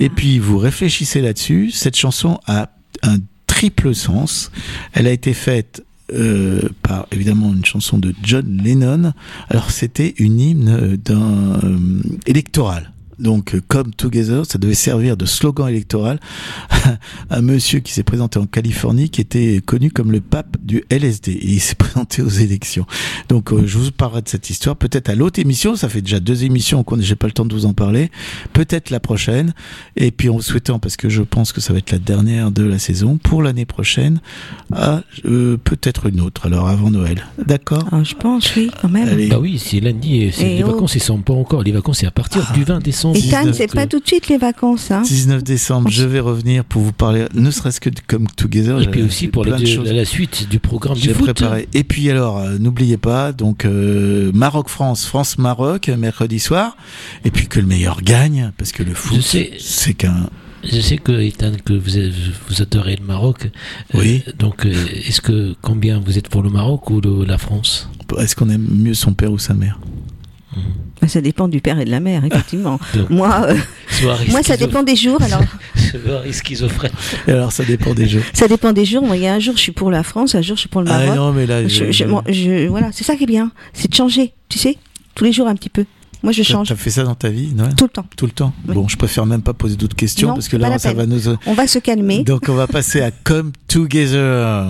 et puis vous réfléchissez là-dessus. Cette chanson a un triple sens. Elle a été faite euh, par évidemment une chanson de John Lennon. Alors c'était une hymne d'un euh, électoral. Donc, euh, Come Together, ça devait servir de slogan électoral <laughs> à un monsieur qui s'est présenté en Californie, qui était connu comme le pape du LSD. Et il s'est <laughs> présenté aux élections. Donc, euh, je vous parlerai de cette histoire. Peut-être à l'autre émission. Ça fait déjà deux émissions qu'on j'ai pas le temps de vous en parler. Peut-être la prochaine. Et puis, en vous souhaitant, parce que je pense que ça va être la dernière de la saison, pour l'année prochaine, à euh, peut-être une autre. Alors, avant Noël. D'accord? Ah, je pense, oui, quand même. Allez. Bah oui, c'est lundi. c'est- les oh. vacances, ils sont pas encore. Les vacances, c'est à partir Ah. du 20 décembre. Et Tan, 19 c'est pas tout de suite les vacances, hein. 19 décembre, je vais revenir pour vous parler, ne serait-ce que de Come Together. Et puis aussi pour la, de choses. la, la suite du programme du J'ai foot. préparé. Et puis alors, euh, n'oubliez pas, donc euh, Maroc-France, France-Maroc, mercredi soir. Et puis que le meilleur gagne, parce que le foot, Je sais. c'est qu'un... Je sais que Ethan, que vous, êtes- vous adorez le Maroc. Euh, Oui. donc, euh, est-ce que combien vous êtes pour le Maroc ou le- la France? Est-ce qu'on aime mieux son père ou sa mère? Bah, Ça dépend du père et de la mère, effectivement. <laughs> Donc, moi, euh, <laughs> moi, ça dépend des jours. Alors, <laughs> schizophrène. Et alors, ça dépend des jeux. ça dépend des jours. Moi, il y a un jour, je suis pour la France, un jour, je suis pour le Ah Maroc. non, mais là, Je- je- je- moi, je- voilà, c'est ça qui est bien. C'est de changer, tu sais, tous les jours un petit peu. Moi, je change t'as fait ça dans ta vie, non tout le temps. Tout le temps. Oui. Bon, je préfère même pas poser d'autres questions Non, parce que là, ça va nous. On va se calmer. Donc, on va passer à Come Together.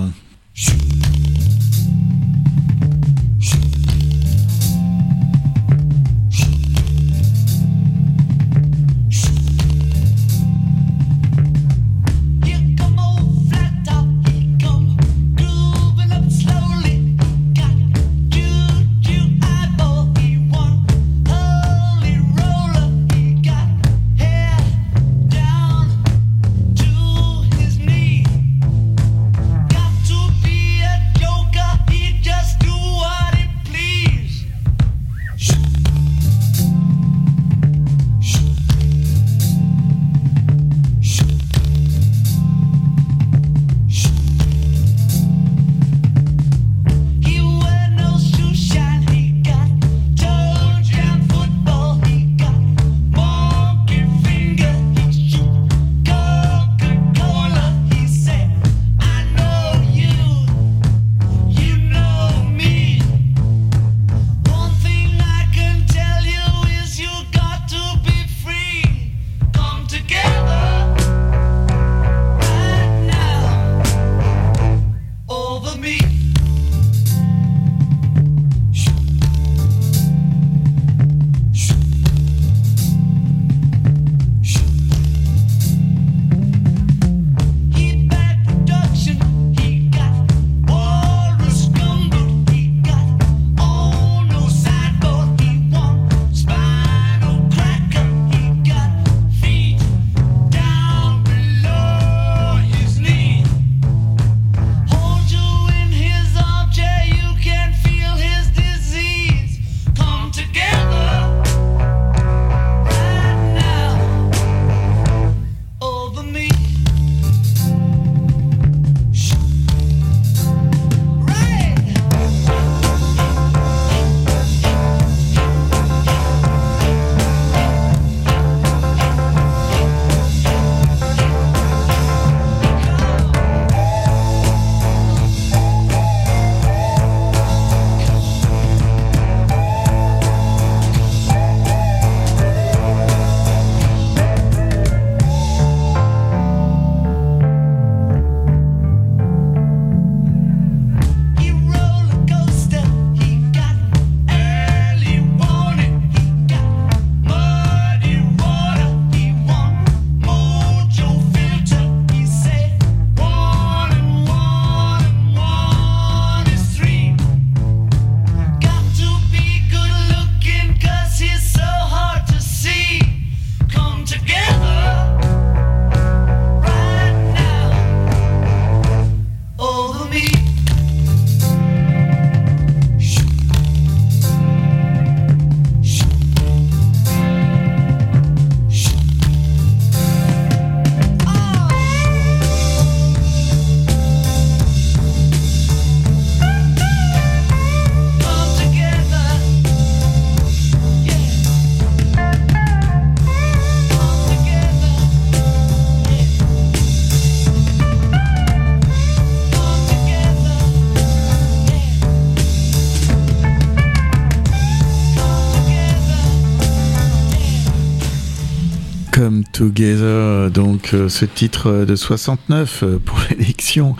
Donc euh, ce titre euh, de 69 euh, pour <laughs> l'élection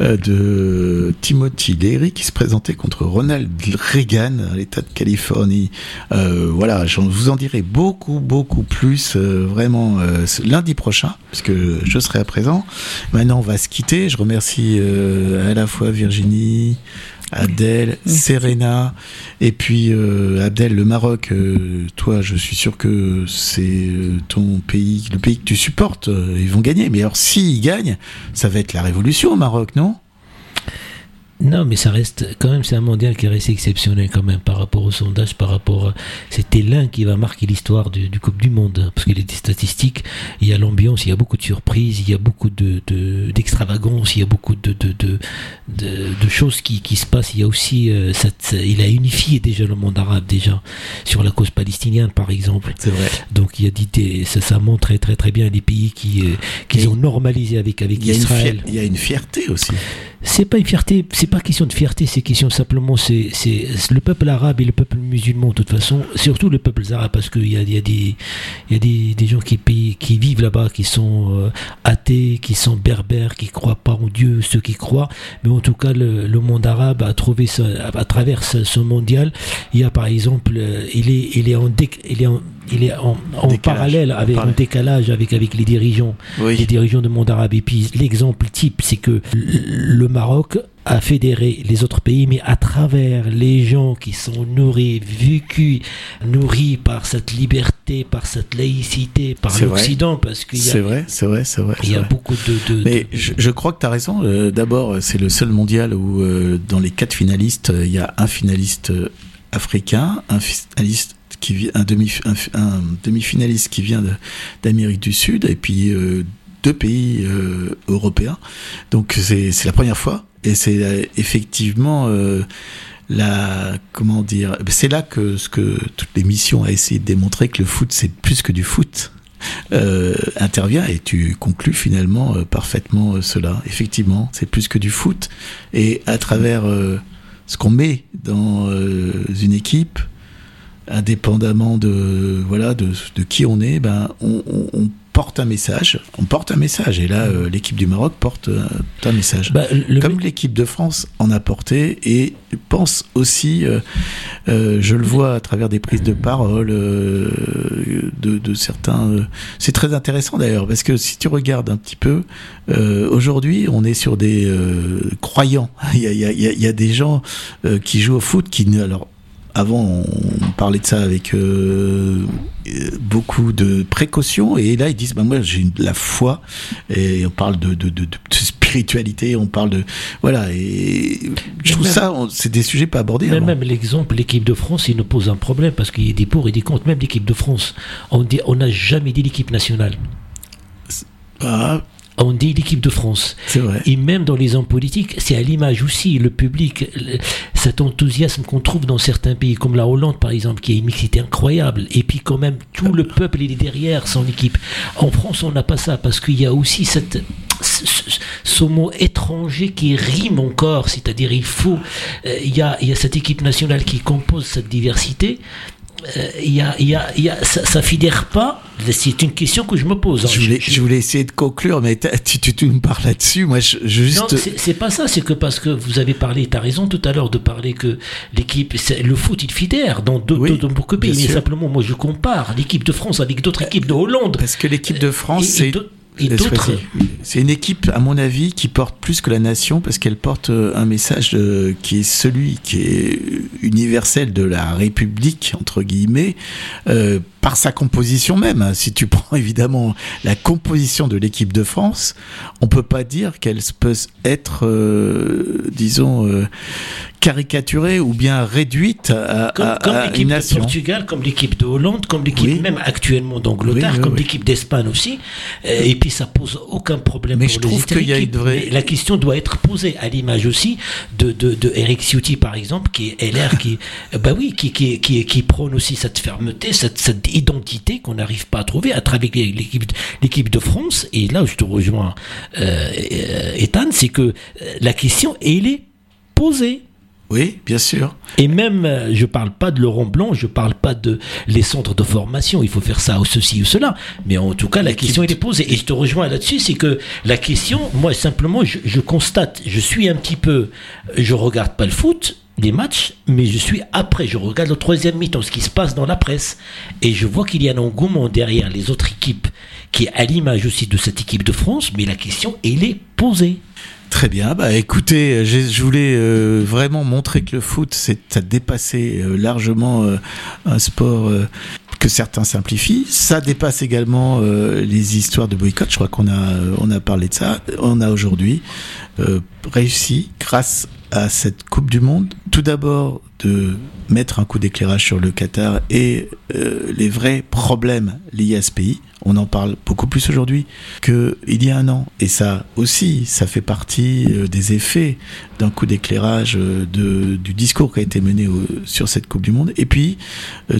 de Timothy Leary qui se présentait contre Ronald Reagan à l'État de Californie. Voilà, je vous en dirai beaucoup, beaucoup plus vraiment lundi prochain, puisque je serai à présent. Maintenant, on va se quitter. Je remercie à la fois Virginie, Abdel, Serena, et puis euh, Abdel, le Maroc. euh, toi, je suis sûr que c'est euh, ton pays, le pays que tu supportes. euh, ils vont gagner. Mais alors, s'ils gagnent, ça va être la révolution au Maroc, non? Non, mais ça reste quand même, c'est un mondial qui reste exceptionnel quand même par rapport au sondage, par rapport. à- C'était l'un qui va marquer l'histoire du, du Coupe du Monde, parce qu'il y a des statistiques, il y a l'ambiance, il y a beaucoup de surprises, il y a beaucoup de de- d'extravagance, il y a beaucoup de de, de, choses qui, qui se passent. Il y a aussi, euh, cette- il a unifié déjà le monde arabe déjà sur la cause palestinienne par exemple. C'est vrai. Donc il y a dit ça, ça montre très très très bien les pays qui euh, qui ont normalisé avec avec Il une Israël. il y a une fierté aussi. C'est pas une fierté, c'est pas question de fierté, c'est question simplement, c'est c'est le peuple arabe et le peuple musulman de toute façon, surtout le peuple arabe parce qu'il y a, y a des y a des, des gens qui payent- qui vivent là-bas, qui sont euh, athées, qui sont berbères, qui croient pas en Dieu, ceux qui croient, mais en tout cas le, le monde arabe a trouvé ça à, travers ce, mondial, il y a par exemple, euh, il est il est en déc- il est en il est en, en parallèle avec Parallèle. décalage avec avec les dirigeants Oui. les dirigeants du monde arabe. Et puis l'exemple type, c'est que le Maroc a fédéré les autres pays, mais à travers les gens qui sont nourris, vécus, nourris par cette liberté, par cette laïcité, par C'est l'Occident, parce qu'il y C'est a, vrai, c'est vrai, c'est vrai. il y c'est a vrai. beaucoup de... de- Mais de- je, je crois que tu as raison. Euh, D'abord, c'est le seul mondial où, euh, dans les quatre finalistes, euh, il y a un finaliste africain, un finaliste qui vient, un demi, un, un demi-finaliste qui vient d'Amérique du Sud, et puis euh, deux pays euh, européens. Donc c'est c'est la première fois, et c'est euh, effectivement euh, la comment dire. C'est là que ce que toute l'émission a essayé de démontrer que le foot c'est plus que du foot euh, intervient et tu conclus finalement parfaitement cela. Effectivement, c'est plus que du foot et à travers ce qu'on met dans une équipe, indépendamment de voilà de, de qui on est, ben on, on- on porte un message. On porte un message et là euh, l'équipe du Maroc porte euh, un message. Bah, le- Comme l'équipe de France en a porté et pense aussi, euh, euh, je le vois à travers des prises de parole euh, de, de certains. euh, c'est très intéressant d'ailleurs parce que si tu regardes un petit peu, euh, aujourd'hui on est sur des euh, croyants. <laughs> Il y a, il y a- il y des gens euh, qui jouent au foot qui alors. Avant, on parlait de ça avec euh, beaucoup de précautions, et là ils disent bah moi j'ai une- la foi, et on parle de, de, de, de spiritualité, on parle de voilà, et je trouve Même- ça c'est des sujets pas abordés. Avant. même l'exemple, l'équipe de France, il nous pose un problème parce qu'il y a des pour et des contre. Même l'équipe de France, on dit, on n'a jamais dit l'équipe nationale. Ah, On dit l'équipe de France. vrai. Et même dans les hommes politiques, c'est à l'image aussi, le public, cet enthousiasme qu'on trouve dans certains pays, comme la Hollande par exemple, qui a une mixité incroyable, et puis quand même tout le peuple il est derrière son équipe. En France, on n'a pas ça, parce qu'il y a aussi cette, ce, mot étranger qui rime encore, c'est-à-dire il faut, euh, il y, a, il y a cette équipe nationale qui compose cette diversité. Euh, Il y a, y a, y a, ça, ça fédère pas. C'est une question que je me pose. hein. Je voulais, Je- je voulais essayer de conclure, mais tu, tu, tu me parles là-dessus. Moi, je, je Non, juste. c'est pas ça, c'est que parce que vous avez parlé, tu as raison tout à l'heure de parler que l'équipe, le foot, il fédère dans d'autres Oui, de pays. Mais sûr. simplement, moi, je compare l'équipe de France avec d'autres équipes de Hollande. Parce que l'équipe de France, Et- et c'est. Et d'autres. C'est une équipe, à mon avis, qui porte plus que la nation parce qu'elle porte euh, un message qui est celui qui est universel de la République, entre guillemets, euh, par sa composition même. Si tu <laughs> prends évidemment la composition de l'équipe de France, on peut pas dire qu'elle peut être, euh, disons, euh, caricaturée ou bien réduite à, Comme, à- comme à l'équipe une de nation. Portugal, comme l'équipe de Hollande, comme l'équipe Oui. même actuellement d'Angleterre, Oui, oui, comme l'équipe d'Espagne aussi. Euh, Et puis ça pose aucun problème Mais pour je les trouve qu'il y a une équipes. vraie- Mais La question doit être posée à l'image aussi de, de, de Eric Ciotti par exemple, qui est LR, qui, <laughs> bah oui, qui, qui, qui, qui prône aussi cette fermeté, cette, cette identité qu'on n'arrive pas à trouver à travers l'équipe, l'équipe de France. Et là où je te rejoins, euh, euh, Ethan, c'est que euh, la question, elle est posée. Oui, bien sûr. Et même, je parle pas de Laurent Blanc, je parle pas de les centres de formation, il faut faire ça ou ceci ou cela. Mais en tout cas, la question elle est posée. Et je te rejoins là-dessus, c'est que la question, moi simplement, je, je constate, je suis un petit peu, je regarde pas le foot, les matchs, mais je suis après, je regarde le troisième mi-temps, ce qui se passe dans la presse, et je vois qu'il y a un engouement derrière les autres équipes, qui est à l'image aussi de cette équipe de France, mais la question, elle est posée. Très bien. Bah écoutez, j'ai- je voulais euh, vraiment montrer que le foot, c'est ça dépassé euh, largement euh, un sport euh, que certains simplifient. Ça dépasse également euh, les histoires de boycott. Je crois qu'on a euh, on a parlé de ça. On a aujourd'hui euh, réussi grâce à cette Coupe du Monde, tout d'abord de mettre un coup d'éclairage sur le Qatar et euh, les vrais problèmes liés à ce pays. On en parle beaucoup plus aujourd'hui qu'il y a un an. Et ça aussi, ça fait partie euh, des effets d'un coup d'éclairage euh, du discours qui a été mené sur cette Coupe du Monde. Et puis,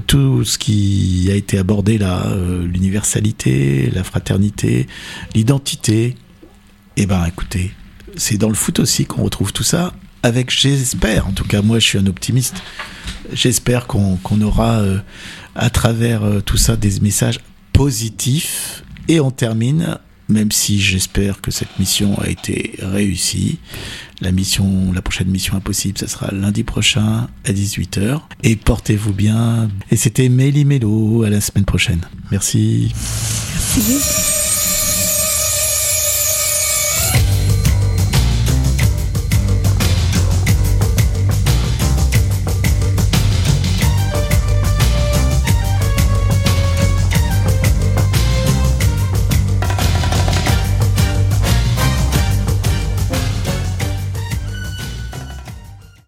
tout ce qui a été abordé là, l'universalité, la fraternité, l'identité. Eh ben, écoutez, c'est dans le foot aussi qu'on retrouve tout ça. Avec, j'espère, en tout cas, moi, je suis un optimiste. J'espère qu'on aura euh, à travers euh, tout ça des messages positifs. Et on termine, même si j'espère que cette mission a été réussie. La mission, la prochaine mission impossible, ça sera lundi prochain à 18h. Et portez-vous bien. Et c'était Méli Mélo à la semaine prochaine. Merci. Merci.